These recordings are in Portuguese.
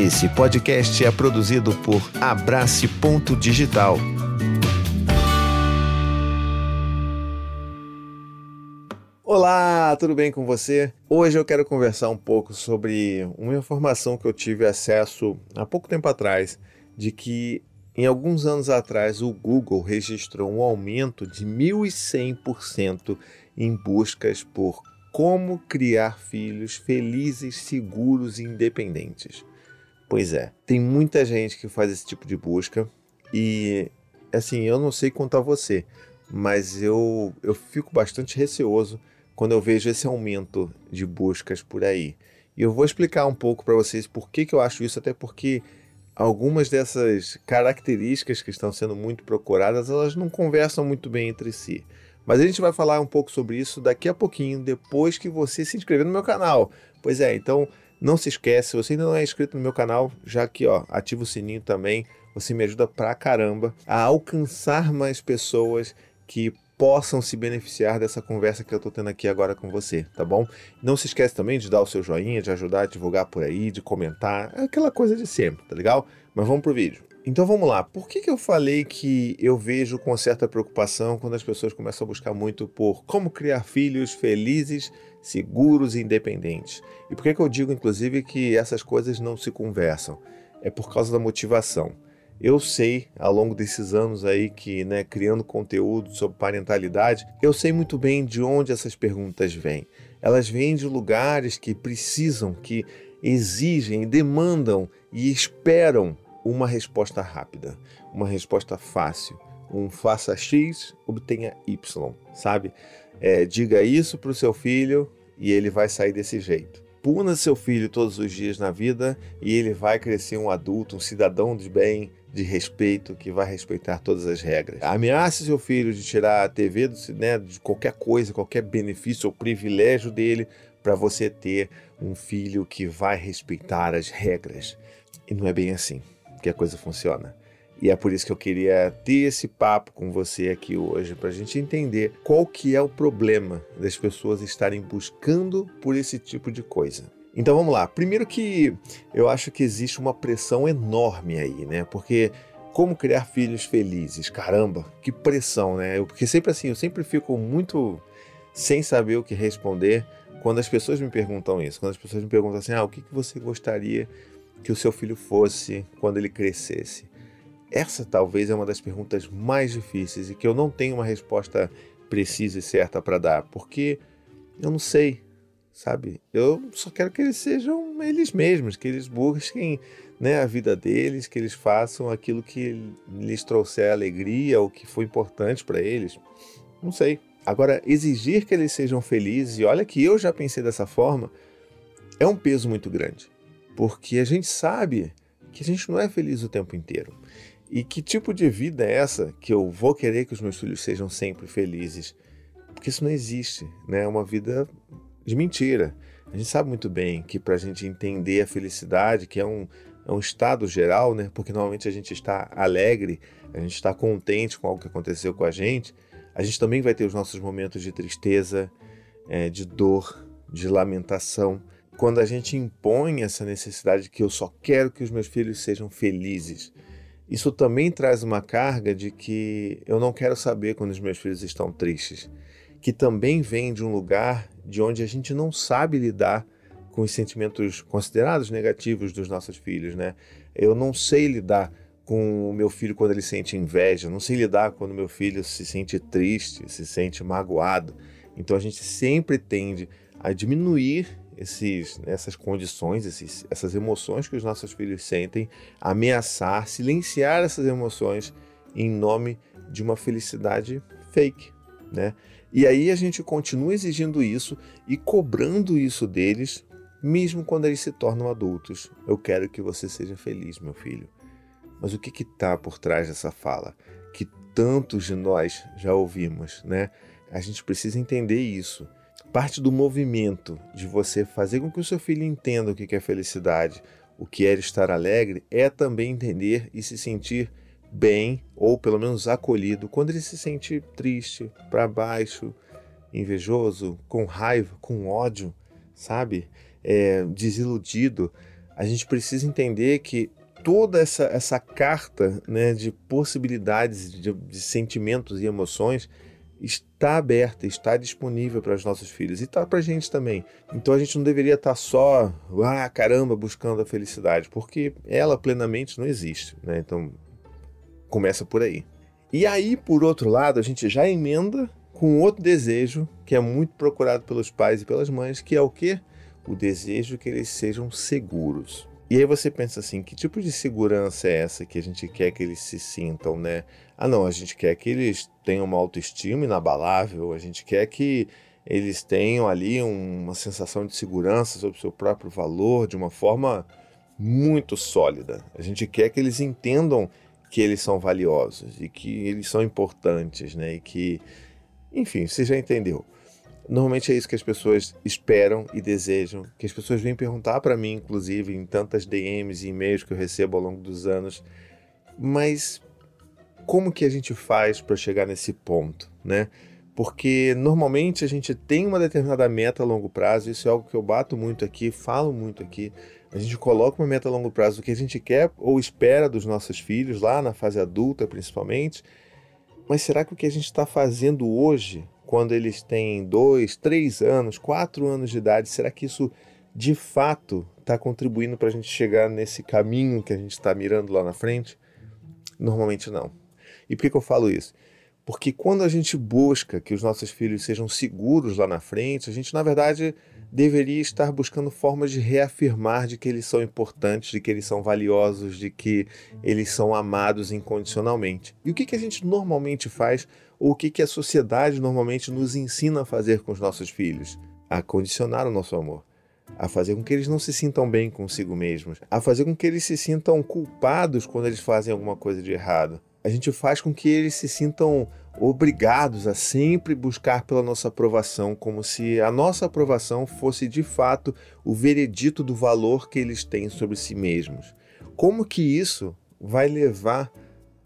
Esse podcast é produzido por Abrace Ponto Digital. Olá, tudo bem com você? Hoje eu quero conversar um pouco sobre uma informação que eu tive acesso há pouco tempo atrás, de que em alguns anos atrás o Google registrou um aumento de 1100% em buscas por como criar filhos felizes, seguros e independentes. Pois é, tem muita gente que faz esse tipo de busca e assim, eu não sei a você, mas eu, eu fico bastante receoso quando eu vejo esse aumento de buscas por aí. E eu vou explicar um pouco para vocês por que, que eu acho isso, até porque algumas dessas características que estão sendo muito procuradas, elas não conversam muito bem entre si. Mas a gente vai falar um pouco sobre isso daqui a pouquinho, depois que você se inscrever no meu canal. Pois é, então não se esquece, se você ainda não é inscrito no meu canal, já que ó, ativa o sininho também, você me ajuda pra caramba a alcançar mais pessoas que possam se beneficiar dessa conversa que eu estou tendo aqui agora com você, tá bom? Não se esquece também de dar o seu joinha, de ajudar a divulgar por aí, de comentar, aquela coisa de sempre, tá legal? Mas vamos pro vídeo. Então vamos lá, por que, que eu falei que eu vejo com certa preocupação quando as pessoas começam a buscar muito por como criar filhos felizes, seguros e independentes? E por que, que eu digo, inclusive, que essas coisas não se conversam? É por causa da motivação. Eu sei, ao longo desses anos aí que, né, criando conteúdo sobre parentalidade, eu sei muito bem de onde essas perguntas vêm. Elas vêm de lugares que precisam, que exigem, demandam e esperam uma resposta rápida, uma resposta fácil. Um faça X, obtenha Y, sabe? É, diga isso para o seu filho e ele vai sair desse jeito. Puna seu filho todos os dias na vida e ele vai crescer um adulto, um cidadão de bem, de respeito, que vai respeitar todas as regras. Ameace seu filho de tirar a TV do, né, de qualquer coisa, qualquer benefício ou privilégio dele para você ter um filho que vai respeitar as regras. E não é bem assim que a coisa funciona. E é por isso que eu queria ter esse papo com você aqui hoje, para a gente entender qual que é o problema das pessoas estarem buscando por esse tipo de coisa. Então vamos lá. Primeiro que eu acho que existe uma pressão enorme aí, né? Porque como criar filhos felizes? Caramba, que pressão, né? Eu, porque sempre assim, eu sempre fico muito sem saber o que responder quando as pessoas me perguntam isso. Quando as pessoas me perguntam assim, ah, o que, que você gostaria que o seu filho fosse quando ele crescesse? Essa talvez é uma das perguntas mais difíceis e que eu não tenho uma resposta precisa e certa para dar, porque eu não sei, sabe? Eu só quero que eles sejam eles mesmos, que eles busquem né, a vida deles, que eles façam aquilo que lhes trouxer alegria ou que foi importante para eles. Não sei. Agora, exigir que eles sejam felizes, e olha que eu já pensei dessa forma, é um peso muito grande. Porque a gente sabe que a gente não é feliz o tempo inteiro. E que tipo de vida é essa que eu vou querer que os meus filhos sejam sempre felizes? Porque isso não existe, né? É uma vida de mentira. A gente sabe muito bem que para a gente entender a felicidade, que é um, é um estado geral, né? Porque normalmente a gente está alegre, a gente está contente com algo que aconteceu com a gente, a gente também vai ter os nossos momentos de tristeza, é, de dor, de lamentação. Quando a gente impõe essa necessidade de que eu só quero que os meus filhos sejam felizes, isso também traz uma carga de que eu não quero saber quando os meus filhos estão tristes, que também vem de um lugar de onde a gente não sabe lidar com os sentimentos considerados negativos dos nossos filhos, né? Eu não sei lidar com o meu filho quando ele sente inveja, não sei lidar quando meu filho se sente triste, se sente magoado. Então a gente sempre tende a diminuir esses, essas condições, esses, essas emoções que os nossos filhos sentem, ameaçar, silenciar essas emoções em nome de uma felicidade fake, né? E aí a gente continua exigindo isso e cobrando isso deles, mesmo quando eles se tornam adultos. Eu quero que você seja feliz, meu filho. Mas o que está por trás dessa fala? Que tantos de nós já ouvimos, né? A gente precisa entender isso Parte do movimento de você fazer com que o seu filho entenda o que é felicidade, o que é estar alegre, é também entender e se sentir bem, ou pelo menos acolhido, quando ele se sente triste, para baixo, invejoso, com raiva, com ódio, sabe? É, desiludido. a gente precisa entender que toda essa, essa carta né, de possibilidades, de, de sentimentos e emoções está aberta, está disponível para os nossos filhos e está para a gente também. Então a gente não deveria estar tá só, ah, caramba, buscando a felicidade, porque ela plenamente não existe. Né? Então começa por aí. E aí, por outro lado, a gente já emenda com outro desejo que é muito procurado pelos pais e pelas mães, que é o quê? O desejo que eles sejam seguros. E aí você pensa assim, que tipo de segurança é essa que a gente quer que eles se sintam, né? Ah, não, a gente quer que eles tenham uma autoestima inabalável, a gente quer que eles tenham ali uma sensação de segurança sobre o seu próprio valor de uma forma muito sólida. A gente quer que eles entendam que eles são valiosos e que eles são importantes, né? E que, enfim, você já entendeu. Normalmente é isso que as pessoas esperam e desejam, que as pessoas vêm perguntar para mim, inclusive, em tantas DMs e e-mails que eu recebo ao longo dos anos. Mas como que a gente faz para chegar nesse ponto, né? Porque normalmente a gente tem uma determinada meta a longo prazo, isso é algo que eu bato muito aqui, falo muito aqui. A gente coloca uma meta a longo prazo do que a gente quer ou espera dos nossos filhos, lá na fase adulta principalmente. Mas será que o que a gente está fazendo hoje quando eles têm dois, três anos, quatro anos de idade, será que isso de fato está contribuindo para a gente chegar nesse caminho que a gente está mirando lá na frente? Normalmente não. E por que, que eu falo isso? Porque quando a gente busca que os nossos filhos sejam seguros lá na frente, a gente na verdade deveria estar buscando formas de reafirmar de que eles são importantes, de que eles são valiosos, de que eles são amados incondicionalmente. E o que, que a gente normalmente faz, ou o que, que a sociedade normalmente nos ensina a fazer com os nossos filhos? A condicionar o nosso amor. A fazer com que eles não se sintam bem consigo mesmos, a fazer com que eles se sintam culpados quando eles fazem alguma coisa de errado. A gente faz com que eles se sintam obrigados a sempre buscar pela nossa aprovação, como se a nossa aprovação fosse de fato o veredito do valor que eles têm sobre si mesmos. Como que isso vai levar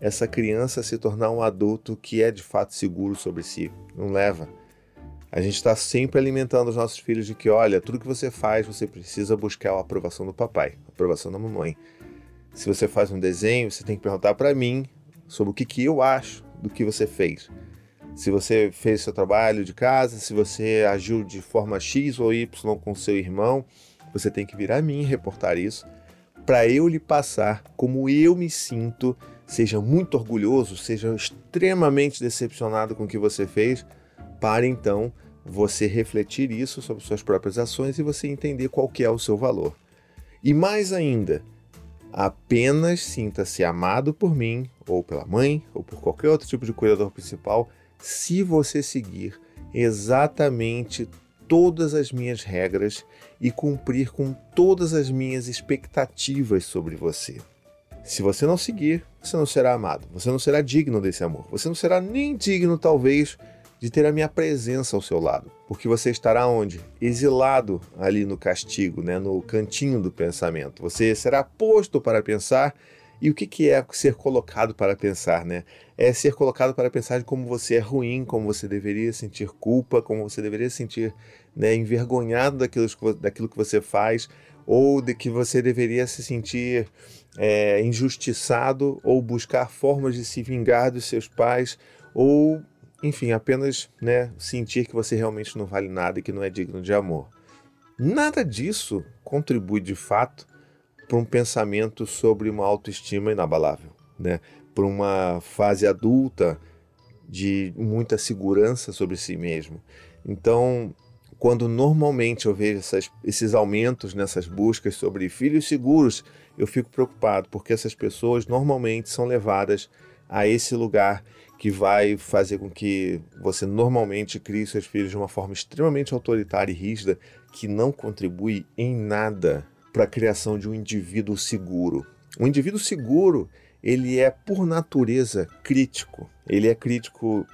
essa criança a se tornar um adulto que é de fato seguro sobre si? Não leva. A gente está sempre alimentando os nossos filhos de que, olha, tudo que você faz, você precisa buscar a aprovação do papai, a aprovação da mamãe. Se você faz um desenho, você tem que perguntar para mim sobre o que, que eu acho do que você fez. Se você fez seu trabalho de casa, se você agiu de forma X ou Y com seu irmão, você tem que vir a mim reportar isso para eu lhe passar como eu me sinto, seja muito orgulhoso, seja extremamente decepcionado com o que você fez, para então você refletir isso sobre suas próprias ações e você entender qual que é o seu valor. E mais ainda, apenas sinta-se amado por mim, ou pela mãe, ou por qualquer outro tipo de cuidador principal, se você seguir exatamente todas as minhas regras e cumprir com todas as minhas expectativas sobre você. Se você não seguir, você não será amado, você não será digno desse amor, você não será nem digno, talvez, de ter a minha presença ao seu lado, porque você estará onde? Exilado ali no castigo, né, no cantinho do pensamento. Você será posto para pensar. E o que, que é ser colocado para pensar, né? É ser colocado para pensar de como você é ruim, como você deveria sentir culpa, como você deveria sentir né, envergonhado daquilo, daquilo que você faz, ou de que você deveria se sentir é, injustiçado, ou buscar formas de se vingar dos seus pais, ou enfim, apenas né, sentir que você realmente não vale nada e que não é digno de amor. Nada disso contribui de fato para um pensamento sobre uma autoestima inabalável, né? para uma fase adulta de muita segurança sobre si mesmo. Então, quando normalmente eu vejo essas, esses aumentos nessas buscas sobre filhos seguros, eu fico preocupado, porque essas pessoas normalmente são levadas a esse lugar que vai fazer com que você normalmente crie seus filhos de uma forma extremamente autoritária e rígida, que não contribui em nada para a criação de um indivíduo seguro. Um indivíduo seguro, ele é por natureza crítico. Ele é crítico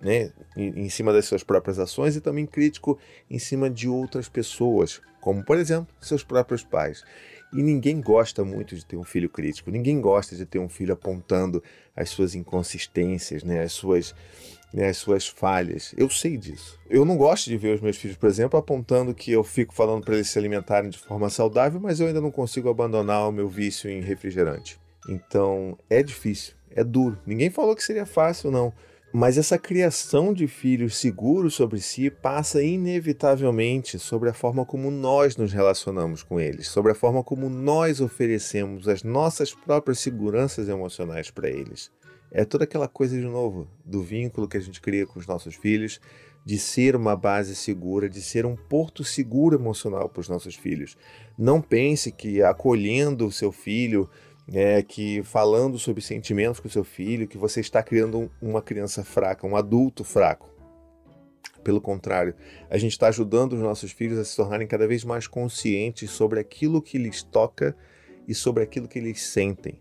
né, em cima das suas próprias ações e também crítico em cima de outras pessoas, como por exemplo seus próprios pais. E ninguém gosta muito de ter um filho crítico, ninguém gosta de ter um filho apontando as suas inconsistências, né, as suas né, as suas falhas. Eu sei disso. Eu não gosto de ver os meus filhos, por exemplo, apontando que eu fico falando para eles se alimentarem de forma saudável, mas eu ainda não consigo abandonar o meu vício em refrigerante. Então, é difícil, é duro. Ninguém falou que seria fácil, não. Mas essa criação de filhos seguros sobre si passa inevitavelmente sobre a forma como nós nos relacionamos com eles, sobre a forma como nós oferecemos as nossas próprias seguranças emocionais para eles. É toda aquela coisa de novo do vínculo que a gente cria com os nossos filhos, de ser uma base segura, de ser um porto seguro emocional para os nossos filhos. Não pense que acolhendo o seu filho é, que falando sobre sentimentos com seu filho, que você está criando uma criança fraca, um adulto fraco. Pelo contrário, a gente está ajudando os nossos filhos a se tornarem cada vez mais conscientes sobre aquilo que lhes toca e sobre aquilo que eles sentem.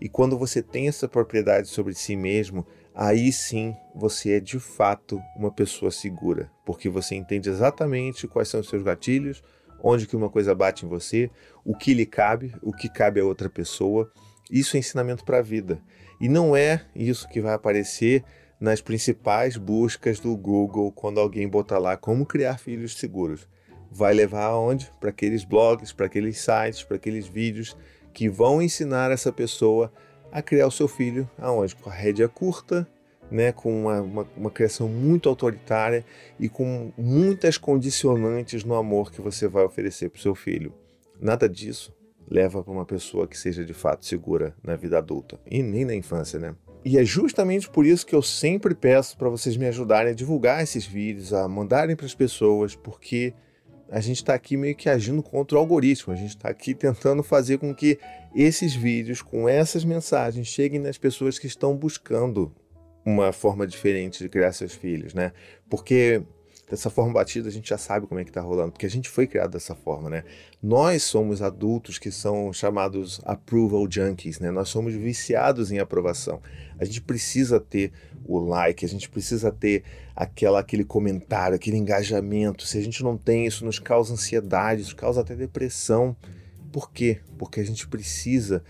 E quando você tem essa propriedade sobre si mesmo, aí sim você é de fato uma pessoa segura, porque você entende exatamente quais são os seus gatilhos, onde que uma coisa bate em você, o que lhe cabe, o que cabe a outra pessoa. Isso é ensinamento para a vida. E não é isso que vai aparecer nas principais buscas do Google quando alguém botar lá como criar filhos seguros. Vai levar aonde? Para aqueles blogs, para aqueles sites, para aqueles vídeos que vão ensinar essa pessoa a criar o seu filho aonde? Com a rédea curta né, com uma, uma, uma, criação muito autoritária e com muitas condicionantes no amor que você vai oferecer para o seu filho. Nada disso leva para uma pessoa que seja de fato segura na vida adulta e nem na infância, né? E é justamente por isso que eu sempre peço para vocês me ajudarem a divulgar esses vídeos, a mandarem para as pessoas, porque a gente está aqui meio que agindo contra o algoritmo. A gente está aqui tentando fazer com que esses vídeos, com essas mensagens, cheguem nas pessoas que estão buscando uma forma diferente de criar seus filhos, né? Porque dessa forma batida a gente já sabe como é que tá rolando, porque a gente foi criado dessa forma, né? Nós somos adultos que são chamados approval junkies, né? Nós somos viciados em aprovação. A gente precisa ter o like, a gente precisa ter aquela, aquele comentário, aquele engajamento. Se a gente não tem isso, nos causa ansiedade, isso causa até depressão. Por quê? Porque a gente precisa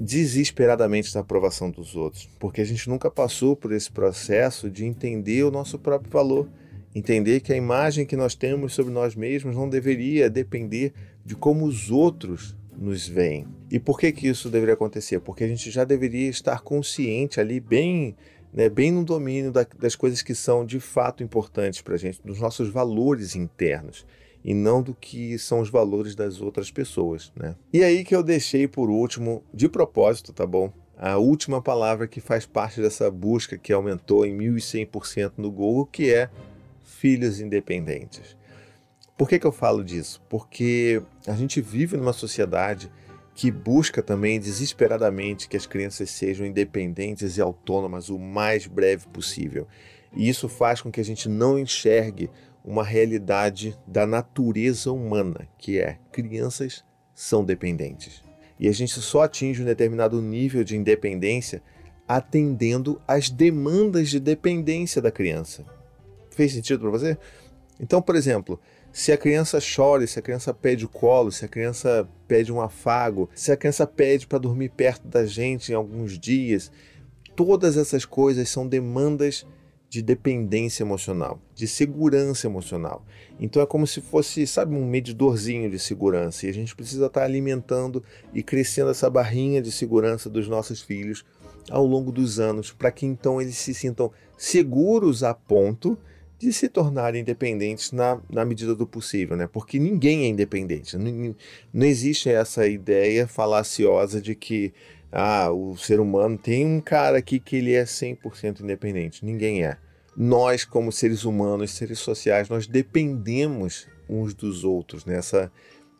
desesperadamente da aprovação dos outros, porque a gente nunca passou por esse processo de entender o nosso próprio valor, entender que a imagem que nós temos sobre nós mesmos não deveria depender de como os outros nos veem. E por que que isso deveria acontecer? Porque a gente já deveria estar consciente ali bem né, bem no domínio da, das coisas que são de fato importantes para a gente, dos nossos valores internos e não do que são os valores das outras pessoas, né? E aí que eu deixei por último, de propósito, tá bom? A última palavra que faz parte dessa busca que aumentou em 1100% no Google, que é filhos independentes. Por que, que eu falo disso? Porque a gente vive numa sociedade que busca também desesperadamente que as crianças sejam independentes e autônomas o mais breve possível. E isso faz com que a gente não enxergue uma realidade da natureza humana, que é crianças são dependentes. E a gente só atinge um determinado nível de independência atendendo às demandas de dependência da criança. Fez sentido para você? Então, por exemplo, se a criança chora, se a criança pede colo, se a criança pede um afago, se a criança pede para dormir perto da gente em alguns dias, todas essas coisas são demandas de dependência emocional, de segurança emocional. Então é como se fosse, sabe, um medidorzinho de segurança. E a gente precisa estar alimentando e crescendo essa barrinha de segurança dos nossos filhos ao longo dos anos, para que então eles se sintam seguros a ponto de se tornarem independentes na, na medida do possível, né? Porque ninguém é independente. Não, não existe essa ideia falaciosa de que ah, o ser humano tem um cara aqui que ele é 100% independente. Ninguém é. Nós, como seres humanos, seres sociais, nós dependemos uns dos outros. Né? Essa,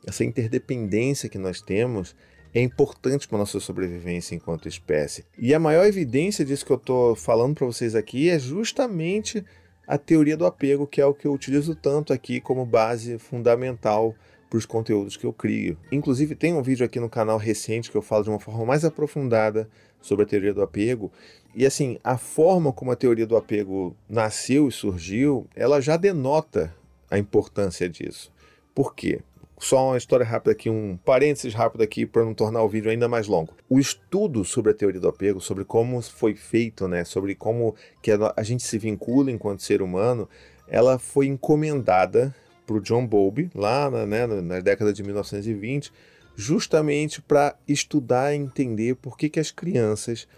essa interdependência que nós temos é importante para a nossa sobrevivência enquanto espécie. E a maior evidência disso que eu estou falando para vocês aqui é justamente a teoria do apego, que é o que eu utilizo tanto aqui como base fundamental para os conteúdos que eu crio. Inclusive, tem um vídeo aqui no canal recente que eu falo de uma forma mais aprofundada sobre a teoria do apego. E assim, a forma como a teoria do apego nasceu e surgiu, ela já denota a importância disso. Por quê? só uma história rápida aqui, um parênteses rápido aqui para não tornar o vídeo ainda mais longo. O estudo sobre a teoria do apego, sobre como foi feito, né, sobre como que a gente se vincula enquanto ser humano, ela foi encomendada para o John Bowlby lá na, né, na década de 1920, justamente para estudar e entender por que, que as crianças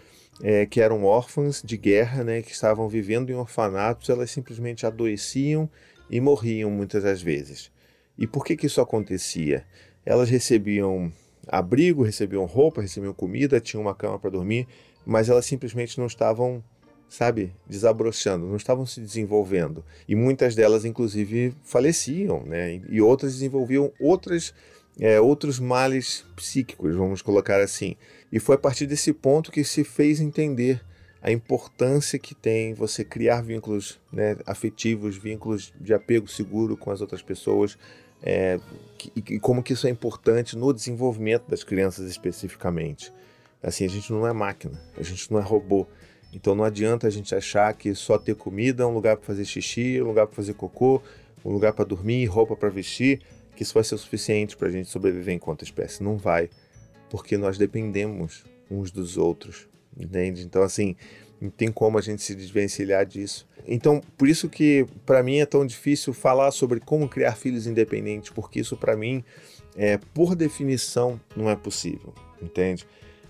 é, que eram órfãs de guerra, né, que estavam vivendo em orfanatos, elas simplesmente adoeciam e morriam muitas das vezes. E por que, que isso acontecia? Elas recebiam abrigo, recebiam roupa, recebiam comida, tinham uma cama para dormir, mas elas simplesmente não estavam, sabe, desabrochando, não estavam se desenvolvendo. E muitas delas, inclusive, faleciam, né? E outras desenvolviam outras, é, outros males psíquicos, vamos colocar assim. E foi a partir desse ponto que se fez entender a importância que tem você criar vínculos né, afetivos, vínculos de apego seguro com as outras pessoas, é, e, como que isso é importante no desenvolvimento das crianças especificamente. Assim, a gente não é máquina, a gente não é robô. Então não adianta a gente achar que só ter comida, um lugar para fazer xixi, um lugar para fazer cocô, um lugar para dormir, roupa para vestir, que isso vai ser o suficiente para a gente sobreviver enquanto espécie. Não vai, porque nós dependemos uns dos outros, entende? Então assim, não tem como a gente se desvencilhar disso. Então, por isso que para mim é tão difícil falar sobre como criar filhos independentes, porque isso para mim, é, por definição, não é possível, entende?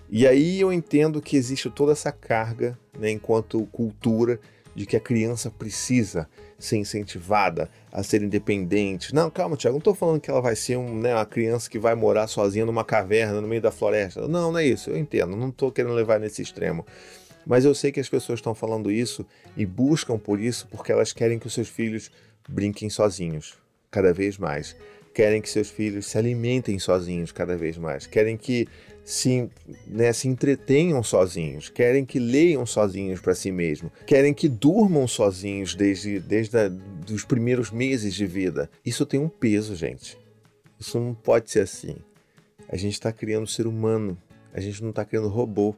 E aí eu entendo que existe toda essa carga, né, enquanto cultura, de que a criança precisa ser incentivada a ser independente. Não, calma, Tiago, não estou falando que ela vai ser um, né, uma criança que vai morar sozinha numa caverna no meio da floresta. Não, não é isso, eu entendo, não estou querendo levar nesse extremo. Mas eu sei que as pessoas estão falando isso e buscam por isso porque elas querem que os seus filhos brinquem sozinhos, cada vez mais. Querem que seus filhos se alimentem sozinhos cada vez mais. Querem que se, né, se entretenham sozinhos. Querem que leiam sozinhos para si mesmos. Querem que durmam sozinhos desde, desde os primeiros meses de vida. Isso tem um peso, gente. Isso não pode ser assim. A gente está criando ser humano. A gente não está criando robô.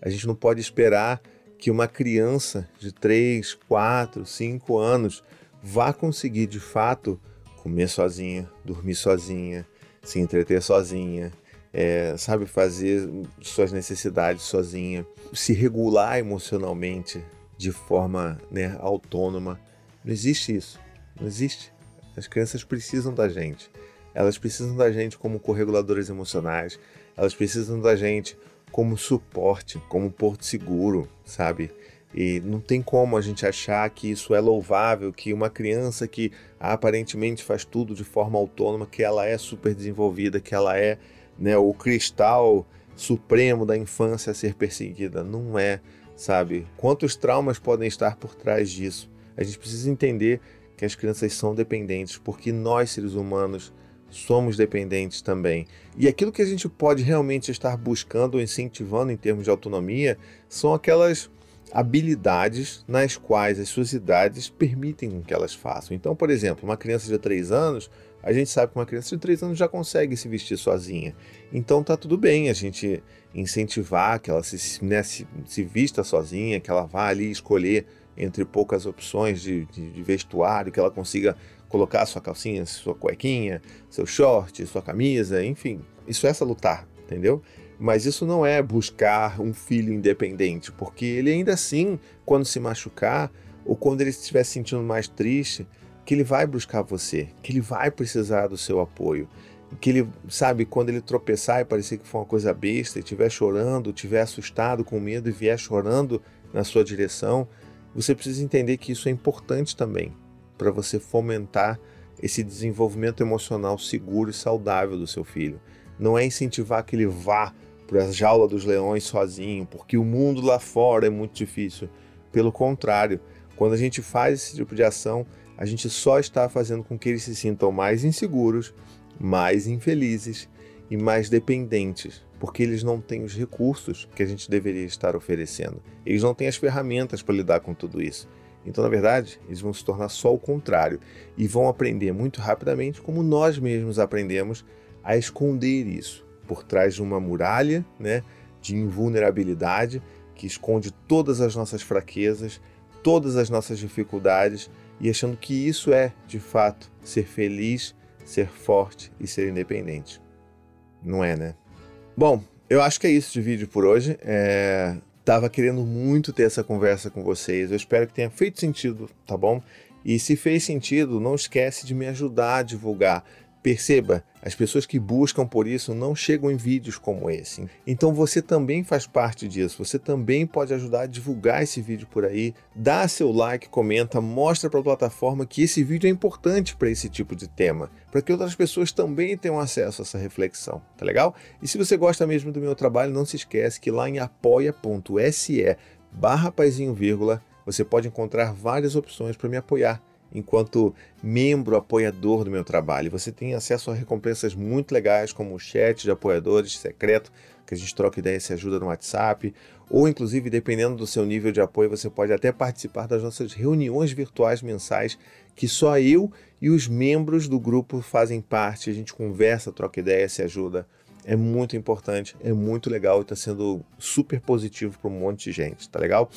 A gente não pode esperar que uma criança de 3, 4, 5 anos vá conseguir de fato comer sozinha, dormir sozinha, se entreter sozinha, é, sabe, fazer suas necessidades sozinha, se regular emocionalmente de forma né, autônoma. Não existe isso. Não existe. As crianças precisam da gente. Elas precisam da gente como correguladoras emocionais. Elas precisam da gente como suporte, como porto seguro, sabe? E não tem como a gente achar que isso é louvável, que uma criança que aparentemente faz tudo de forma autônoma, que ela é super desenvolvida, que ela é né, o cristal supremo da infância a ser perseguida. Não é, sabe? Quantos traumas podem estar por trás disso? A gente precisa entender que as crianças são dependentes, porque nós, seres humanos, somos dependentes também. E aquilo que a gente pode realmente estar buscando ou incentivando em termos de autonomia são aquelas habilidades nas quais as suas idades permitem que elas façam. Então, por exemplo, uma criança de 3 anos, a gente sabe que uma criança de 3 anos já consegue se vestir sozinha. Então tá tudo bem a gente incentivar que ela se, né, se, se vista sozinha, que ela vá ali escolher entre poucas opções de, de, de vestuário, que ela consiga colocar sua calcinha, sua cuequinha, seu short, sua camisa, enfim. Isso é lutar, entendeu? Mas isso não é buscar um filho independente, porque ele ainda assim, quando se machucar ou quando ele estiver se sentindo mais triste, que ele vai buscar você, que ele vai precisar do seu apoio, que ele, sabe, quando ele tropeçar e parecer que foi uma coisa besta, e estiver chorando, estiver assustado, com medo e vier chorando na sua direção, você precisa entender que isso é importante também, para você fomentar esse desenvolvimento emocional seguro e saudável do seu filho. Não é incentivar que ele vá para a jaula dos leões sozinho, porque o mundo lá fora é muito difícil. Pelo contrário, quando a gente faz esse tipo de ação, a gente só está fazendo com que eles se sintam mais inseguros, mais infelizes e mais dependentes, porque eles não têm os recursos que a gente deveria estar oferecendo. Eles não têm as ferramentas para lidar com tudo isso. Então, na verdade, eles vão se tornar só o contrário e vão aprender muito rapidamente, como nós mesmos aprendemos, a esconder isso por trás de uma muralha né, de invulnerabilidade que esconde todas as nossas fraquezas, todas as nossas dificuldades e achando que isso é, de fato, ser feliz, ser forte e ser independente. Não é, né? Bom, eu acho que é isso de vídeo por hoje. É... Tava querendo muito ter essa conversa com vocês. Eu espero que tenha feito sentido, tá bom? E se fez sentido, não esquece de me ajudar a divulgar. Perceba, as pessoas que buscam por isso não chegam em vídeos como esse. Então você também faz parte disso. Você também pode ajudar a divulgar esse vídeo por aí. Dá seu like, comenta, mostra para a plataforma que esse vídeo é importante para esse tipo de tema, para que outras pessoas também tenham acesso a essa reflexão. Tá legal? E se você gosta mesmo do meu trabalho, não se esquece que lá em apoia.se barra você pode encontrar várias opções para me apoiar enquanto membro apoiador do meu trabalho. Você tem acesso a recompensas muito legais, como o chat de apoiadores secreto, que a gente troca ideia e se ajuda no WhatsApp, ou inclusive, dependendo do seu nível de apoio, você pode até participar das nossas reuniões virtuais mensais, que só eu e os membros do grupo fazem parte. A gente conversa, troca ideia, se ajuda. É muito importante, é muito legal e está sendo super positivo para um monte de gente, tá legal?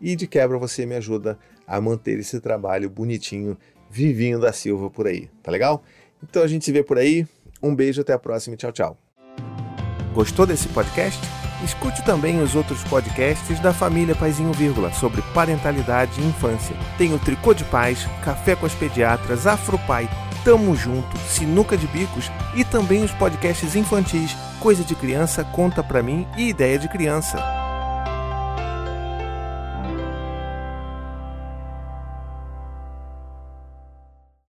E de quebra você me ajuda a manter esse trabalho bonitinho, vivinho da Silva por aí, tá legal? Então a gente se vê por aí. Um beijo, até a próxima e tchau, tchau. Gostou desse podcast? Escute também os outros podcasts da família Paizinho Vírgula sobre parentalidade e infância. Tem o Tricô de Paz, Café com as Pediatras, Afropai, Tamo Junto, Sinuca de Bicos e também os podcasts infantis Coisa de Criança, Conta Pra Mim e Ideia de Criança.